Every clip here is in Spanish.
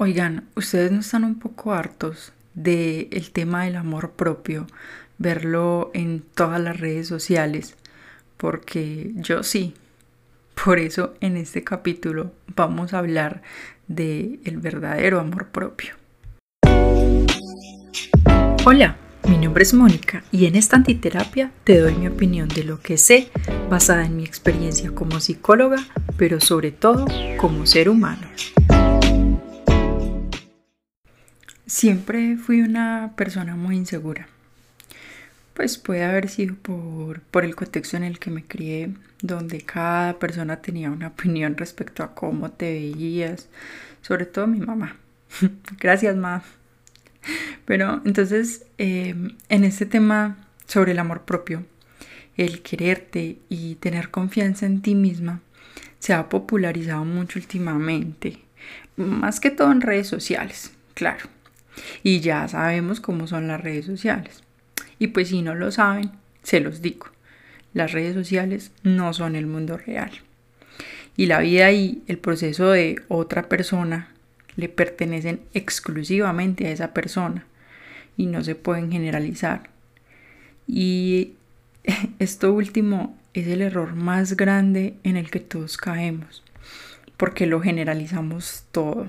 Oigan, ustedes no están un poco hartos del el tema del amor propio, verlo en todas las redes sociales, porque yo sí. Por eso en este capítulo vamos a hablar de verdadero amor propio. Hola, mi nombre es Mónica y en esta antiterapia te doy mi opinión de lo que sé basada en mi experiencia como psicóloga, pero sobre todo como ser humano. Siempre fui una persona muy insegura. Pues puede haber sido por, por, el contexto en el que me crié, donde cada persona tenía una opinión respecto a cómo te veías, sobre todo mi mamá. Gracias, mamá. Pero entonces, em, en este tema sobre el amor propio, el quererte y tener confianza en ti misma, se ha popularizado mucho últimamente, más que todo en redes sociales, claro y ya sabemos cómo son las redes sociales. Y pues si no lo saben, se los digo. Las redes sociales no son el mundo real. Y la vida y el proceso de otra persona le pertenecen exclusivamente a esa persona y no se pueden generalizar. Y esto último es el error más grande en el que todos caemos, porque lo generalizamos todo.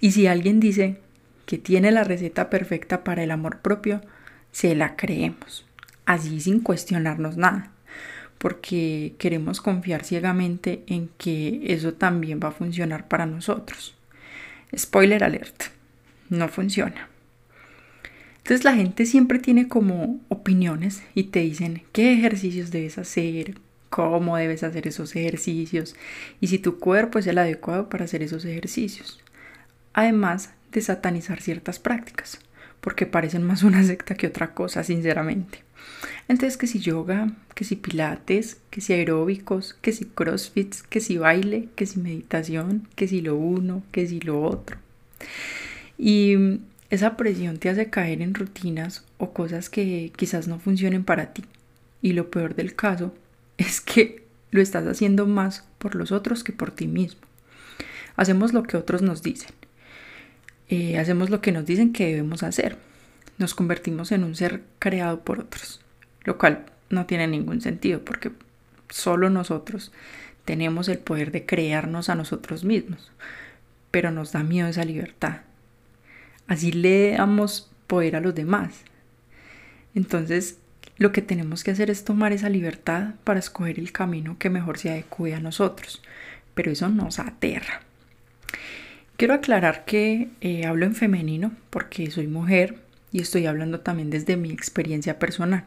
Y si alguien dice que tiene la receta perfecta para el amor propio, se la creemos, así sin cuestionarnos nada, porque queremos confiar ciegamente en que eso también va a funcionar para nosotros. Spoiler alert, no funciona. Entonces la gente siempre tiene como opiniones y te dicen qué ejercicios debes hacer, cómo debes hacer esos ejercicios y si tu cuerpo es el adecuado para hacer esos ejercicios además de satanizar ciertas prácticas, porque parecen más una secta que otra cosa, sinceramente. Entonces, que si yoga, que si pilates, que si aeróbicos, que si crossfits, que si baile, que si meditación, que si lo uno, que si lo otro. Y esa presión te hace caer en rutinas o cosas que quizás no funcionen para ti. Y lo peor del caso es que lo estás haciendo más por los otros que por ti mismo. Hacemos lo que otros nos dicen eh, hacemos lo que nos dicen que debemos hacer. Nos convertimos en un ser creado por otros, lo cual no tiene ningún sentido porque solo nosotros tenemos el poder de crearnos a nosotros mismos, pero nos da miedo esa libertad. Así le damos poder a los demás. Entonces, lo que tenemos que hacer es tomar esa libertad para escoger el camino que mejor se adecue a nosotros, pero eso nos aterra. Quiero aclarar que eh, hablo en femenino porque soy mujer y estoy hablando también desde mi experiencia personal.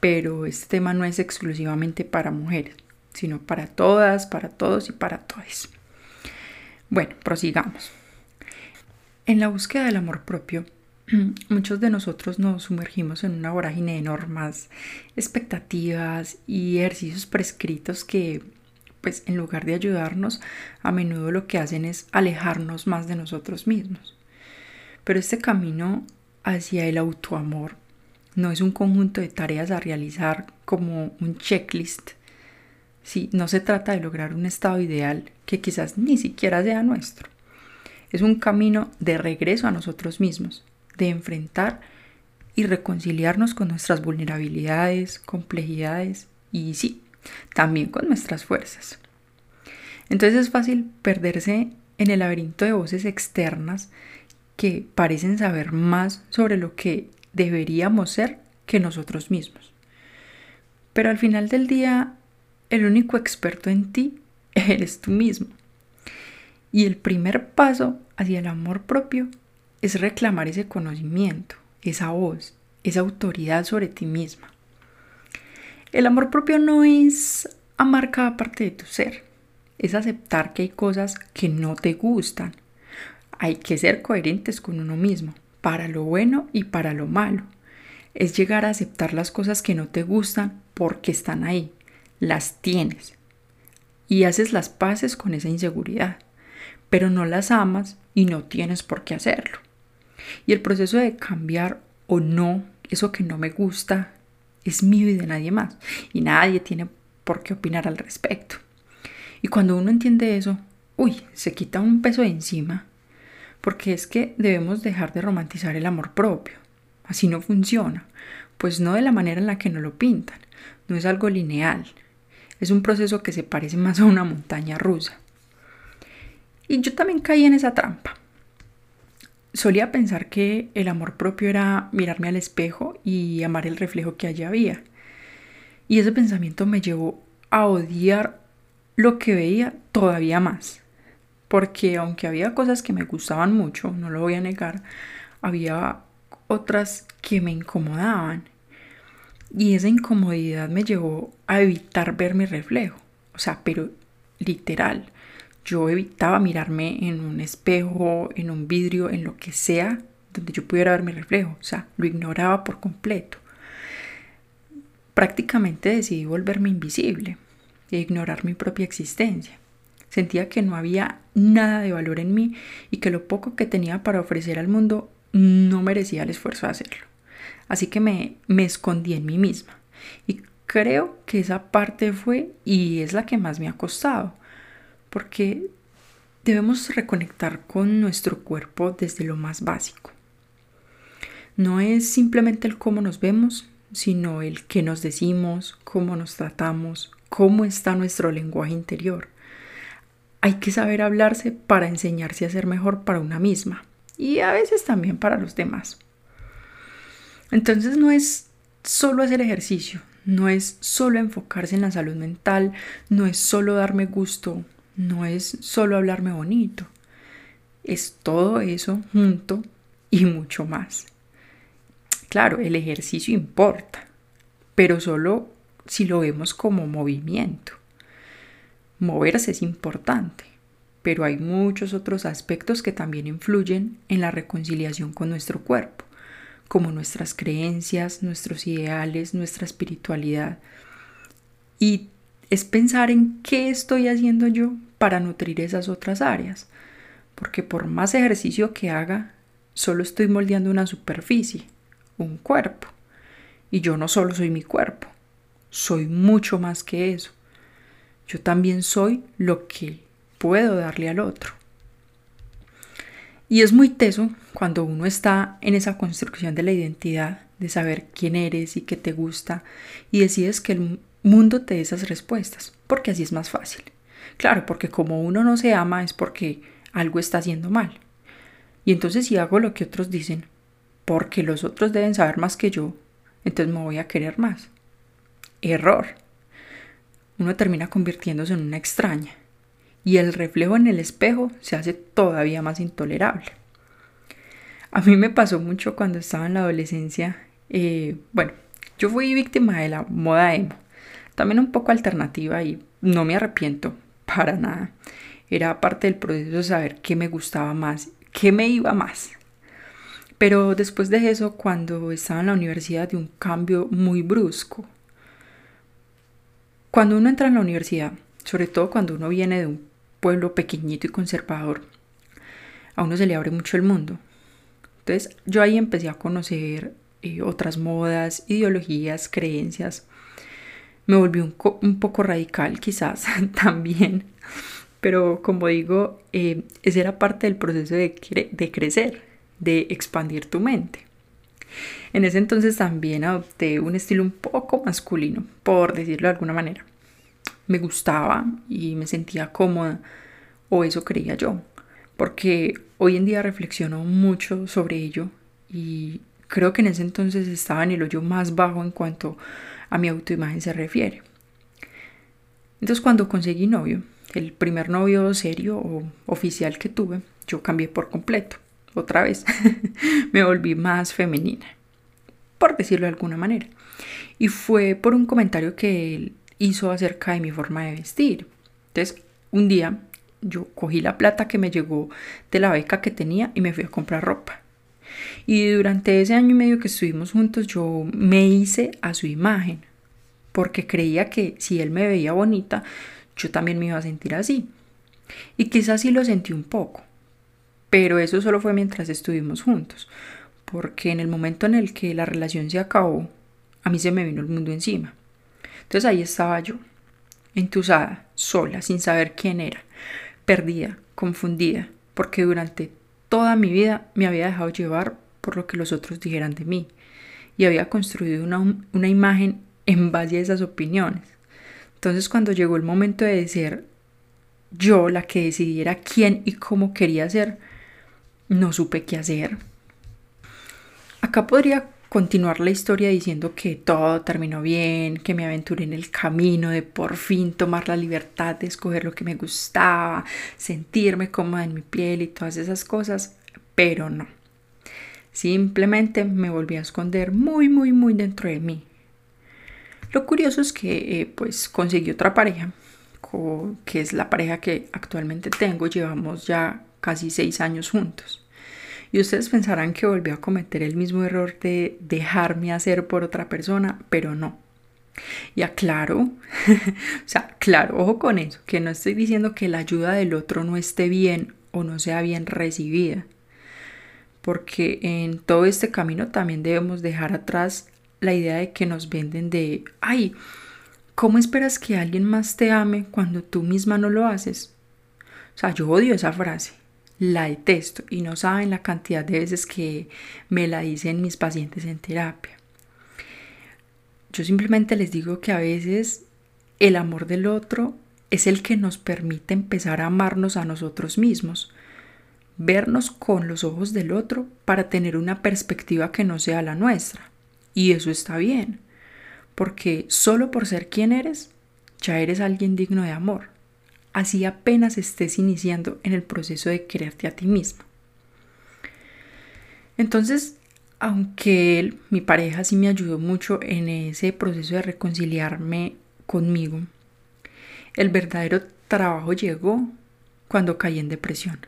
Pero este tema no es exclusivamente para mujeres, sino para todas, para todos y para todos. Bueno, prosigamos. En la búsqueda del amor propio, muchos de nosotros nos sumergimos en una vorágine de normas, expectativas y ejercicios prescritos que pues en lugar de ayudarnos, a menudo lo que hacen es alejarnos más de nosotros mismos. Pero este camino hacia el autoamor no es un conjunto de tareas a realizar como un checklist. Sí, no se trata de lograr un estado ideal que quizás ni siquiera sea nuestro. Es un camino de regreso a nosotros mismos, de enfrentar y reconciliarnos con nuestras vulnerabilidades, complejidades y sí, también con nuestras fuerzas. Entonces es fácil perderse en el laberinto de voces externas que parecen saber más sobre lo que deberíamos ser que nosotros mismos. Pero al final del día, el único experto en ti eres tú mismo. Y el primer paso hacia el amor propio es reclamar ese conocimiento, esa voz, esa autoridad sobre ti misma. El amor propio no es amar cada parte de tu ser, es aceptar que hay cosas que no te gustan. Hay que ser coherentes con uno mismo, para lo bueno y para lo malo. Es llegar a aceptar las cosas que no te gustan porque están ahí, las tienes. Y haces las paces con esa inseguridad, pero no las amas y no tienes por qué hacerlo. Y el proceso de cambiar o no eso que no me gusta es mío y de nadie más. Y nadie tiene por qué opinar al respecto. Y cuando uno entiende eso, uy, se quita un peso de encima, porque es que debemos dejar de romantizar el amor propio. Así no funciona, pues no de la manera en la que nos lo pintan, no es algo lineal, es un proceso que se parece más a una montaña rusa. Y yo también caí en esa trampa. Solía pensar que el amor propio era mirarme al espejo y amar el reflejo que allí había. Y ese pensamiento me llevó a odiar lo que veía todavía más. Porque aunque había cosas que me gustaban mucho, no lo voy a negar, había otras que me incomodaban. Y esa incomodidad me llevó a evitar ver mi reflejo. O sea, pero literal. Yo evitaba mirarme en un espejo, en un vidrio, en lo que sea donde yo pudiera ver mi reflejo. O sea, lo ignoraba por completo. Prácticamente decidí volverme invisible e ignorar mi propia existencia. Sentía que no había nada de valor en mí y que lo poco que tenía para ofrecer al mundo no merecía el esfuerzo de hacerlo. Así que me, me escondí en mí misma. Y creo que esa parte fue y es la que más me ha costado porque debemos reconectar con nuestro cuerpo desde lo más básico. No es simplemente el cómo nos vemos, sino el qué nos decimos, cómo nos tratamos, cómo está nuestro lenguaje interior. Hay que saber hablarse para enseñarse a ser mejor para una misma y a veces también para los demás. Entonces no es solo hacer ejercicio, no es solo enfocarse en la salud mental, no es solo darme gusto no es solo hablarme bonito, es todo eso junto y mucho más. Claro, el ejercicio importa, pero solo si lo vemos como movimiento. Moverse es importante, pero hay muchos otros aspectos que también influyen en la reconciliación con nuestro cuerpo, como nuestras creencias, nuestros ideales, nuestra espiritualidad. Y es pensar en qué estoy haciendo yo para nutrir esas otras áreas. Porque por más ejercicio que haga, solo estoy moldeando una superficie, un cuerpo. Y yo no solo soy mi cuerpo, soy mucho más que eso. Yo también soy lo que puedo darle al otro. Y es muy teso cuando uno está en esa construcción de la identidad, de saber quién eres y qué te gusta, y decides que el mundo te dé esas respuestas, porque así es más fácil. Claro, porque como uno no se ama es porque algo está haciendo mal. Y entonces si hago lo que otros dicen, porque los otros deben saber más que yo, entonces me voy a querer más. Error. Uno termina convirtiéndose en una extraña y el reflejo en el espejo se hace todavía más intolerable. A mí me pasó mucho cuando estaba en la adolescencia. Eh, bueno, yo fui víctima de la moda emo también un poco alternativa y no me arrepiento para nada. Era parte del proceso de saber qué me gustaba más, qué me iba más. Pero después de eso, cuando estaba en la universidad, de un cambio muy brusco. Cuando uno entra en la universidad, sobre todo cuando uno viene de un pueblo pequeñito y conservador, a uno se le abre mucho el mundo. Entonces yo ahí empecé a conocer eh, otras modas, ideologías, creencias, me volví un, poco radical quizás también, pero como digo, eh, ese era parte del proceso de, de crecer, de expandir tu mente. En ese entonces también adopté un estilo un poco masculino, por decirlo de alguna manera. Me gustaba y me sentía cómoda, o eso creía yo, porque hoy en día reflexiono mucho sobre ello y creo que en ese entonces estaba en el hoyo más bajo en cuanto a mi autoimagen se refiere. Entonces cuando conseguí novio, el primer novio serio o oficial que tuve, yo cambié por completo. Otra vez, me volví más femenina, por decirlo de alguna manera. Y fue por un comentario que él hizo acerca de mi forma de vestir. Entonces, un día yo cogí la plata que me llegó de la beca que tenía y me fui a comprar ropa. Y durante ese año y medio que estuvimos juntos yo me hice a su imagen, porque creía que si él me veía bonita, yo también me iba a sentir así. Y quizás sí lo sentí un poco, pero eso solo fue mientras estuvimos juntos, porque en el momento en el que la relación se acabó, a mí se me vino el mundo encima. Entonces ahí estaba yo, entusada, sola, sin saber quién era, perdida, confundida, porque durante toda mi vida me había dejado llevar por lo que los otros dijeran de mí y había construido una, una imagen en base a esas opiniones. Entonces cuando llegó el momento de ser yo la que decidiera quién y cómo quería ser, no supe qué hacer. Acá podría continuar la historia diciendo que todo terminó bien, que me aventuré en el camino de por fin tomar la libertad de escoger lo que me gustaba, sentirme cómoda en mi piel y todas esas cosas, pero no. Simplemente me volví a esconder muy, muy, muy dentro de mí. Lo curioso es que eh, pues conseguí otra pareja, que es la pareja que actualmente tengo, llevamos ya casi seis años juntos. Y ustedes pensarán que volvió a cometer el mismo error de dejarme hacer por otra persona, pero no. Y aclaro, o sea, claro, ojo con eso, que no estoy diciendo que la ayuda del otro no esté bien o no sea bien recibida. Porque en todo este camino también debemos dejar atrás la idea de que nos venden de, ay, ¿cómo esperas que alguien más te ame cuando tú misma no lo haces? O sea, yo odio esa frase la detesto y no saben la cantidad de veces que me la dicen mis pacientes en terapia. Yo simplemente les digo que a veces el amor del otro es el que nos permite empezar a amarnos a nosotros mismos, vernos con los ojos del otro para tener una perspectiva que no sea la nuestra. Y eso está bien, porque solo por ser quien eres, ya eres alguien digno de amor así apenas estés iniciando en el proceso de quererte a ti mismo. Entonces, aunque él, mi pareja, sí me ayudó mucho en ese proceso de reconciliarme conmigo, el verdadero trabajo llegó cuando caí en depresión.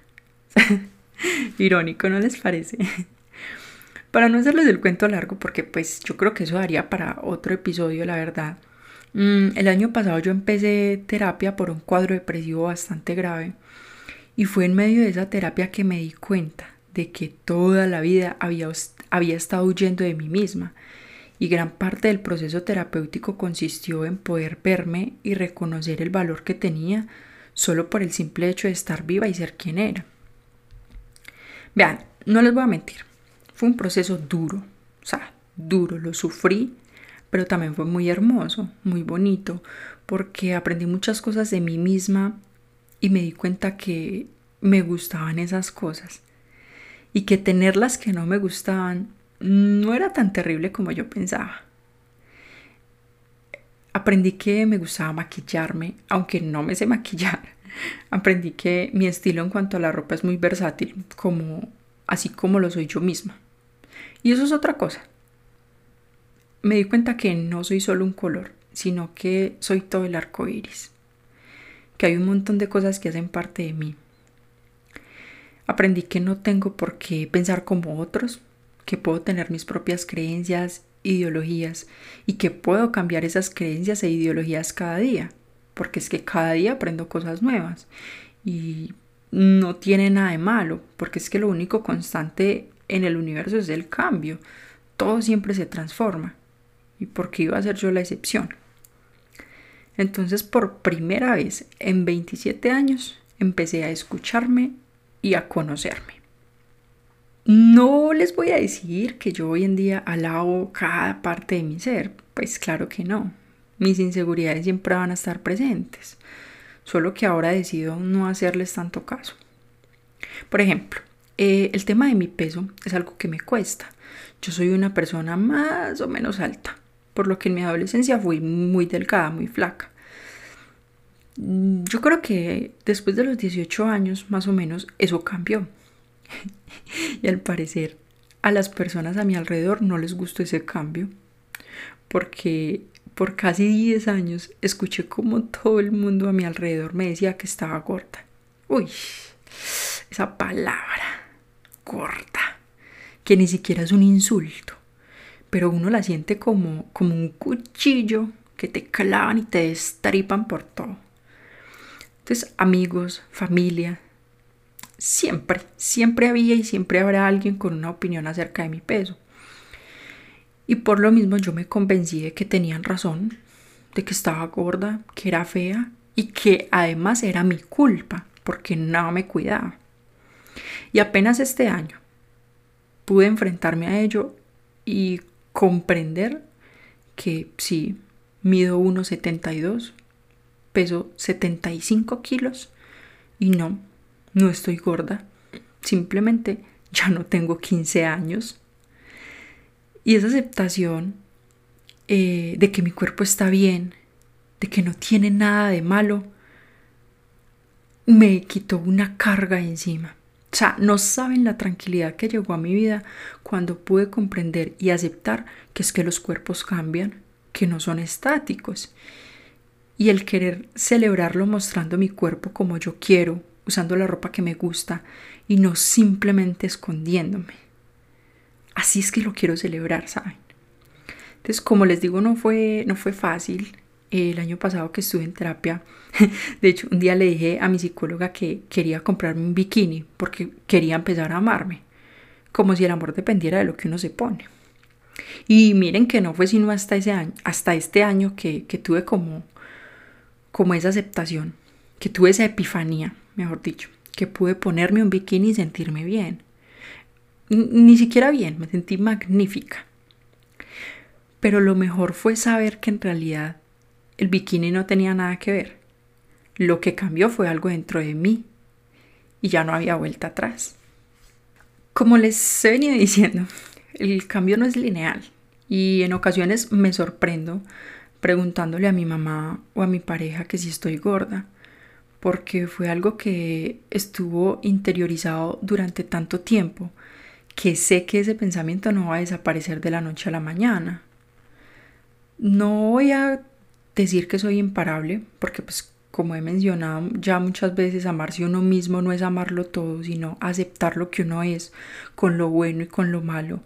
Irónico, ¿no les parece? para no hacerles el cuento largo, porque pues yo creo que eso daría para otro episodio, la verdad. Mm, el año pasado yo empecé terapia por un cuadro depresivo bastante grave y fue en medio de esa terapia que me di cuenta de que toda la vida había, había estado huyendo de mí misma y gran parte del proceso terapéutico consistió en poder verme y reconocer el valor que tenía solo por el simple hecho de estar viva y ser quien era. Vean, no les voy a mentir, fue un proceso duro, o sea, duro, lo sufrí pero también fue muy hermoso, muy bonito, porque aprendí muchas cosas de mí misma y me di cuenta que me gustaban esas cosas y que tenerlas que no me gustaban no era tan terrible como yo pensaba. Aprendí que me gustaba maquillarme, aunque no me sé maquillar. Aprendí que mi estilo en cuanto a la ropa es muy versátil, como así como lo soy yo misma. Y eso es otra cosa me di cuenta que no soy solo un color, sino que soy todo el arco iris, que hay un montón de cosas que hacen parte de mí. Aprendí que no tengo por qué pensar como otros, que puedo tener mis propias creencias, ideologías y que puedo cambiar esas creencias e ideologías cada día, porque es que cada día aprendo cosas nuevas y no tiene nada de malo, porque es que lo único constante en el universo es el cambio, todo siempre se transforma y porque iba a ser yo la excepción. Entonces por primera vez en 27 años empecé a escucharme y a conocerme. No les voy a decir que yo hoy en día alabo cada parte de mi ser, pues claro que no. Mis inseguridades siempre van a estar presentes, solo que ahora decido no hacerles tanto caso. Por ejemplo, eh, el tema de mi peso es algo que me cuesta. Yo soy una persona más o menos alta por lo que en mi adolescencia fui muy delgada, muy flaca. Yo creo que después de los 18 años, más o menos, eso cambió. y al parecer a las personas a mi alrededor no les gustó ese cambio, porque por casi 10 años escuché como todo el mundo a mi alrededor me decía que estaba gorda. Uy, esa palabra, gorda, que ni siquiera es un insulto pero uno la siente como, como un cuchillo que te clavan y te destripan por todo. Entonces, amigos, familia, siempre, siempre había y siempre habrá alguien con una opinión acerca de mi peso. Y por lo mismo yo me convencí de que tenían razón, de que estaba gorda, que era fea y que además era mi culpa, porque no me cuidaba. Y apenas este año pude enfrentarme a ello y comprender que sí, mido 1,72, peso 75 kilos y no, no estoy gorda, simplemente ya no tengo 15 años. Y esa aceptación eh, de que mi cuerpo está bien, de que no tiene nada de malo, me quitó una carga encima. O sea, no saben la tranquilidad que llegó a mi vida cuando pude comprender y aceptar que es que los cuerpos cambian, que no son estáticos. Y el querer celebrarlo mostrando mi cuerpo como yo quiero, usando la ropa que me gusta y no simplemente escondiéndome. Así es que lo quiero celebrar, ¿saben? Entonces, como les digo, no fue, no fue fácil. El año pasado que estuve en terapia, de hecho, un día le dije a mi psicóloga que quería comprarme un bikini porque quería empezar a amarme, como si el amor dependiera de lo que uno se pone. Y miren que no fue sino hasta ese año, hasta este año que, que tuve como, como esa aceptación, que tuve esa epifanía, mejor dicho, que pude ponerme un bikini y sentirme bien. Ni siquiera bien, me sentí magnífica. Pero lo mejor fue saber que en realidad el bikini no tenía nada que ver. Lo que cambió fue algo dentro de mí y ya no había vuelta atrás. Como les he venido diciendo, el cambio no es lineal y en ocasiones me sorprendo preguntándole a mi mamá o a mi pareja que si estoy gorda, porque fue algo que estuvo interiorizado durante tanto tiempo que sé que ese pensamiento no va a desaparecer de la noche a la mañana. No voy a decir que soy imparable, porque pues como he mencionado ya muchas veces, amarse uno mismo no es amarlo todo, sino aceptar lo que uno es, con lo bueno y con lo malo,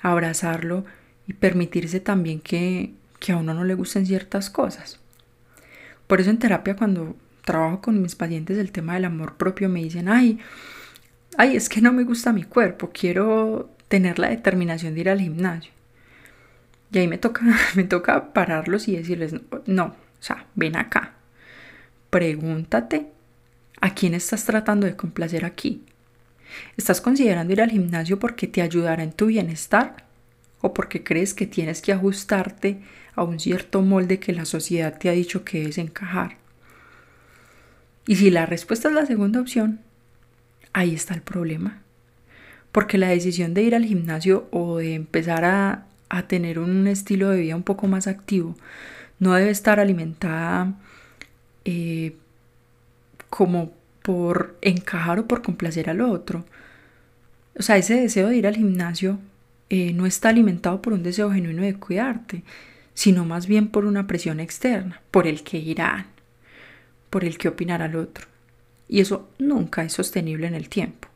abrazarlo y permitirse también que, que a uno no le gusten ciertas cosas. Por eso en terapia cuando trabajo con mis pacientes el tema del amor propio me dicen, ay, ay, es que no me gusta mi cuerpo, quiero tener la determinación de ir al gimnasio. Y ahí me toca, me toca pararlos y decirles, no, o sea, ven acá. Pregúntate a quién estás tratando de complacer aquí. ¿Estás considerando ir al gimnasio porque te ayudará en tu bienestar? ¿O porque crees que tienes que ajustarte a un cierto molde que la sociedad te ha dicho que es encajar? Y si la respuesta es la segunda opción, ahí está el problema. Porque la decisión de ir al gimnasio o de empezar a a tener un estilo de vida un poco más activo, no debe estar alimentada eh, como por encajar o por complacer al otro. O sea, ese deseo de ir al gimnasio eh, no está alimentado por un deseo genuino de cuidarte, sino más bien por una presión externa, por el que irán, por el que opinará al otro. Y eso nunca es sostenible en el tiempo.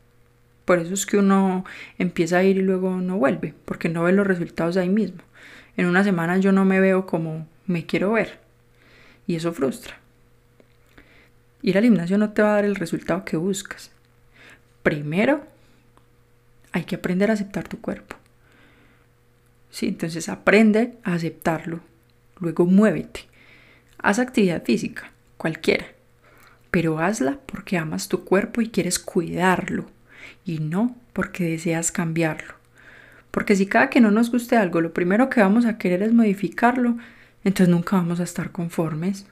Por eso es que uno empieza a ir y luego no vuelve, porque no ve los resultados ahí mismo. En una semana yo no me veo como me quiero ver. Y eso frustra. Ir al gimnasio no te va a dar el resultado que buscas. Primero, hay que aprender a aceptar tu cuerpo. Sí, entonces aprende a aceptarlo. Luego muévete. Haz actividad física, cualquiera. Pero hazla porque amas tu cuerpo y quieres cuidarlo y no porque deseas cambiarlo. Porque si cada que no nos guste algo lo primero que vamos a querer es modificarlo, entonces nunca vamos a estar conformes.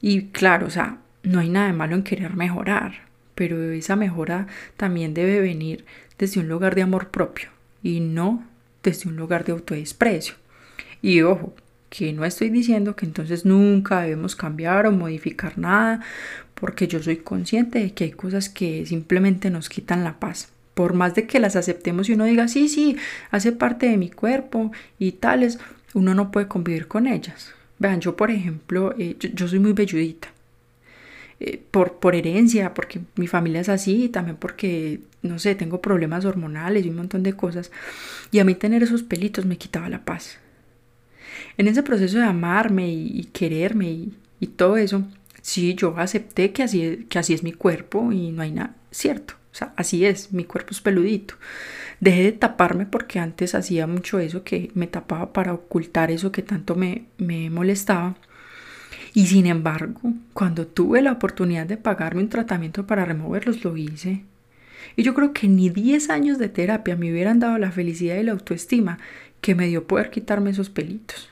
Y claro, o sea, no hay nada de malo en querer mejorar, pero esa mejora también debe venir desde un lugar de amor propio y no desde un lugar de autodesprecio. Y ojo, que no estoy diciendo que entonces nunca debemos cambiar o modificar nada, porque yo soy consciente de que hay cosas que simplemente nos quitan la paz. Por más de que las aceptemos y uno diga, sí, sí, hace parte de mi cuerpo y tales, uno no puede convivir con ellas. Vean, yo por ejemplo, eh, yo, soy muy velludita. Eh, por, por herencia, porque mi familia es así, y también porque, no sé, tengo problemas hormonales y un montón de cosas. Y a mí tener esos pelitos me quitaba la paz. En ese proceso de amarme y, quererme y todo eso, sí, yo acepté que así, que así es mi cuerpo y no hay nada, cierto, o sea, así es, mi cuerpo es peludito. Dejé de taparme porque antes hacía mucho eso que me tapaba para ocultar eso que tanto me, me molestaba. Y sin embargo, cuando tuve la oportunidad de pagarme un tratamiento para removerlos, lo hice. Y yo creo que ni 10 años de terapia me hubieran dado la felicidad y la autoestima que me dio poder quitarme esos pelitos.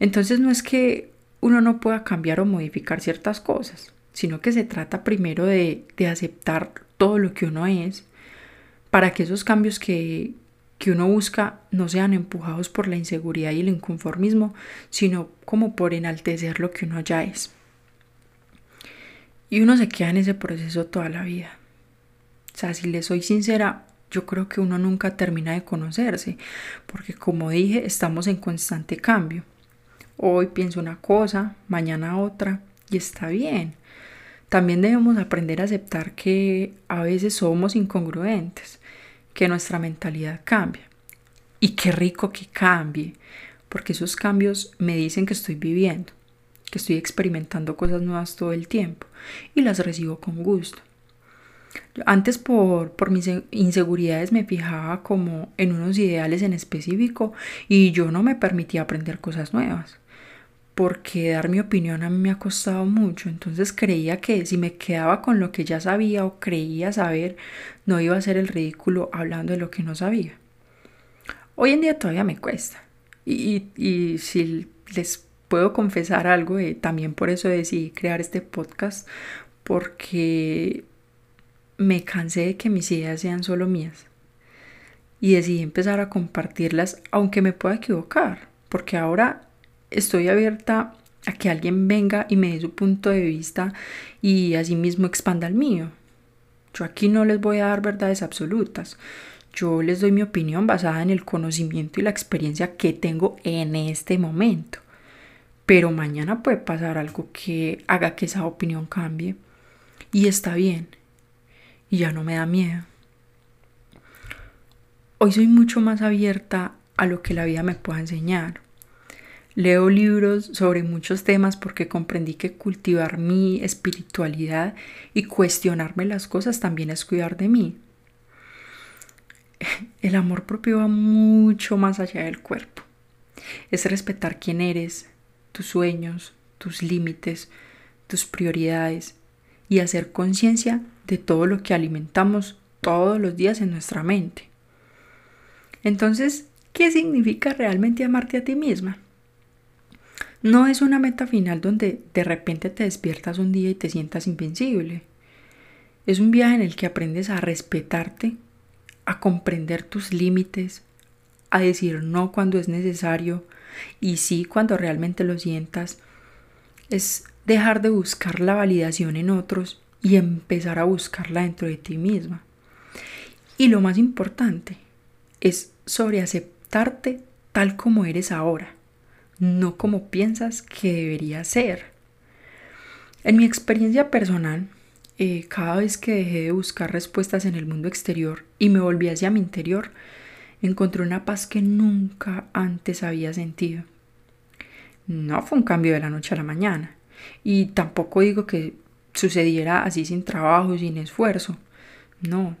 Entonces no es que uno no pueda cambiar o modificar ciertas cosas, sino que se trata primero de, de aceptar todo lo que uno es para que esos cambios que, que uno busca no sean empujados por la inseguridad y el inconformismo, sino como por enaltecer lo que uno ya es. Y uno se queda en ese proceso toda la vida. O sea, si le soy sincera, yo creo que uno nunca termina de conocerse, porque como dije, estamos en constante cambio. Hoy pienso una cosa, mañana otra, y está bien. También debemos aprender a aceptar que a veces somos incongruentes, que nuestra mentalidad cambia. Y qué rico que cambie, porque esos cambios me dicen que estoy viviendo, que estoy experimentando cosas nuevas todo el tiempo y las recibo con gusto. Antes por, por mis inseguridades me fijaba como en unos ideales en específico y yo no me permitía aprender cosas nuevas porque dar mi opinión a mí me ha costado mucho, entonces creía que si me quedaba con lo que ya sabía o creía saber, no iba a ser el ridículo hablando de lo que no sabía. Hoy en día todavía me cuesta. Y, y, si les puedo confesar algo, eh, también por eso decidí crear este podcast, porque me cansé de que mis ideas sean solo mías. Y decidí empezar a compartirlas, aunque me pueda equivocar, porque ahora estoy abierta a que alguien venga y me dé su punto de vista y asimismo expanda el mío. Yo aquí no les voy a dar verdades absolutas. Yo les doy mi opinión basada en el conocimiento y la experiencia que tengo en este momento. Pero mañana puede pasar algo que haga que esa opinión cambie. Y está bien. Y ya no me da miedo. Hoy soy mucho más abierta a lo que la vida me pueda enseñar. Leo libros sobre muchos temas porque comprendí que cultivar mi espiritualidad y cuestionarme las cosas también es cuidar de mí. El amor propio va mucho más allá del cuerpo. Es respetar quién eres, tus sueños, tus límites, tus prioridades y hacer conciencia de todo lo que alimentamos todos los días en nuestra mente. Entonces, ¿qué significa realmente amarte a ti misma? No es una meta final donde de repente te despiertas un día y te sientas invencible. Es un viaje en el que aprendes a respetarte, a comprender tus límites, a decir no cuando es necesario y sí cuando realmente lo sientas. Es dejar de buscar la validación en otros y empezar a buscarla dentro de ti misma. Y lo más importante es sobre aceptarte tal como eres ahora no como piensas que debería ser. En mi experiencia personal, eh, cada vez que dejé de buscar respuestas en el mundo exterior y me volví hacia mi interior, encontré una paz que nunca antes había sentido. No fue un cambio de la noche a la mañana, y tampoco digo que sucediera así sin trabajo, sin esfuerzo. No,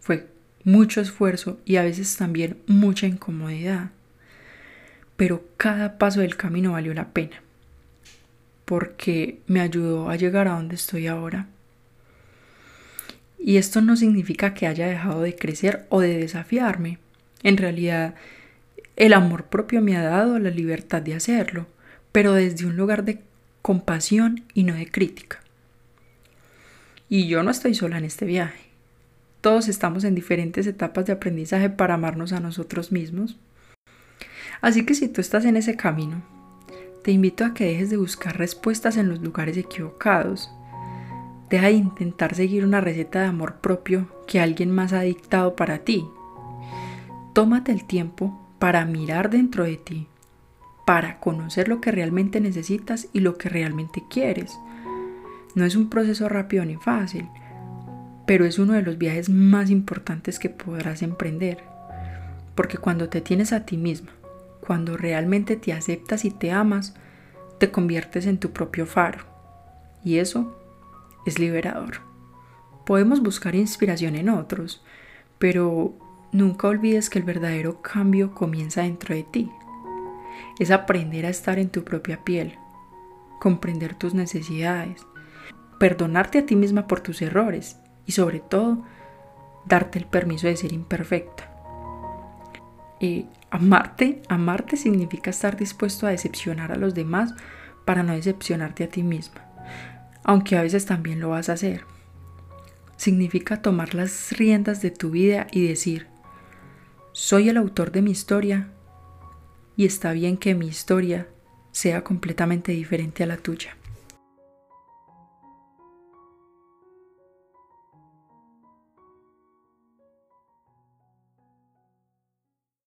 fue mucho esfuerzo y a veces también mucha incomodidad pero cada paso del camino valió la pena, porque me ayudó a llegar a donde estoy ahora. Y esto no significa que haya dejado de crecer o de desafiarme. En realidad, el amor propio me ha dado la libertad de hacerlo, pero desde un lugar de compasión y no de crítica. Y yo no estoy sola en este viaje. Todos estamos en diferentes etapas de aprendizaje para amarnos a nosotros mismos. Así que si tú estás en ese camino, te invito a que dejes de buscar respuestas en los lugares equivocados. Deja de intentar seguir una receta de amor propio que alguien más ha dictado para ti. Tómate el tiempo para mirar dentro de ti, para conocer lo que realmente necesitas y lo que realmente quieres. No es un proceso rápido ni fácil, pero es uno de los viajes más importantes que podrás emprender. Porque cuando te tienes a ti misma, cuando realmente te aceptas y te amas, te conviertes en tu propio faro. Y eso es liberador. Podemos buscar inspiración en otros, pero nunca olvides que el verdadero cambio comienza dentro de ti. Es aprender a estar en tu propia piel, comprender tus necesidades, perdonarte a ti misma por tus errores y sobre todo darte el permiso de ser imperfecta. Y amarte, amarte significa estar dispuesto a decepcionar a los demás para no decepcionarte a ti misma, aunque a veces también lo vas a hacer. Significa tomar las riendas de tu vida y decir, soy el autor de mi historia y está bien que mi historia sea completamente diferente a la tuya.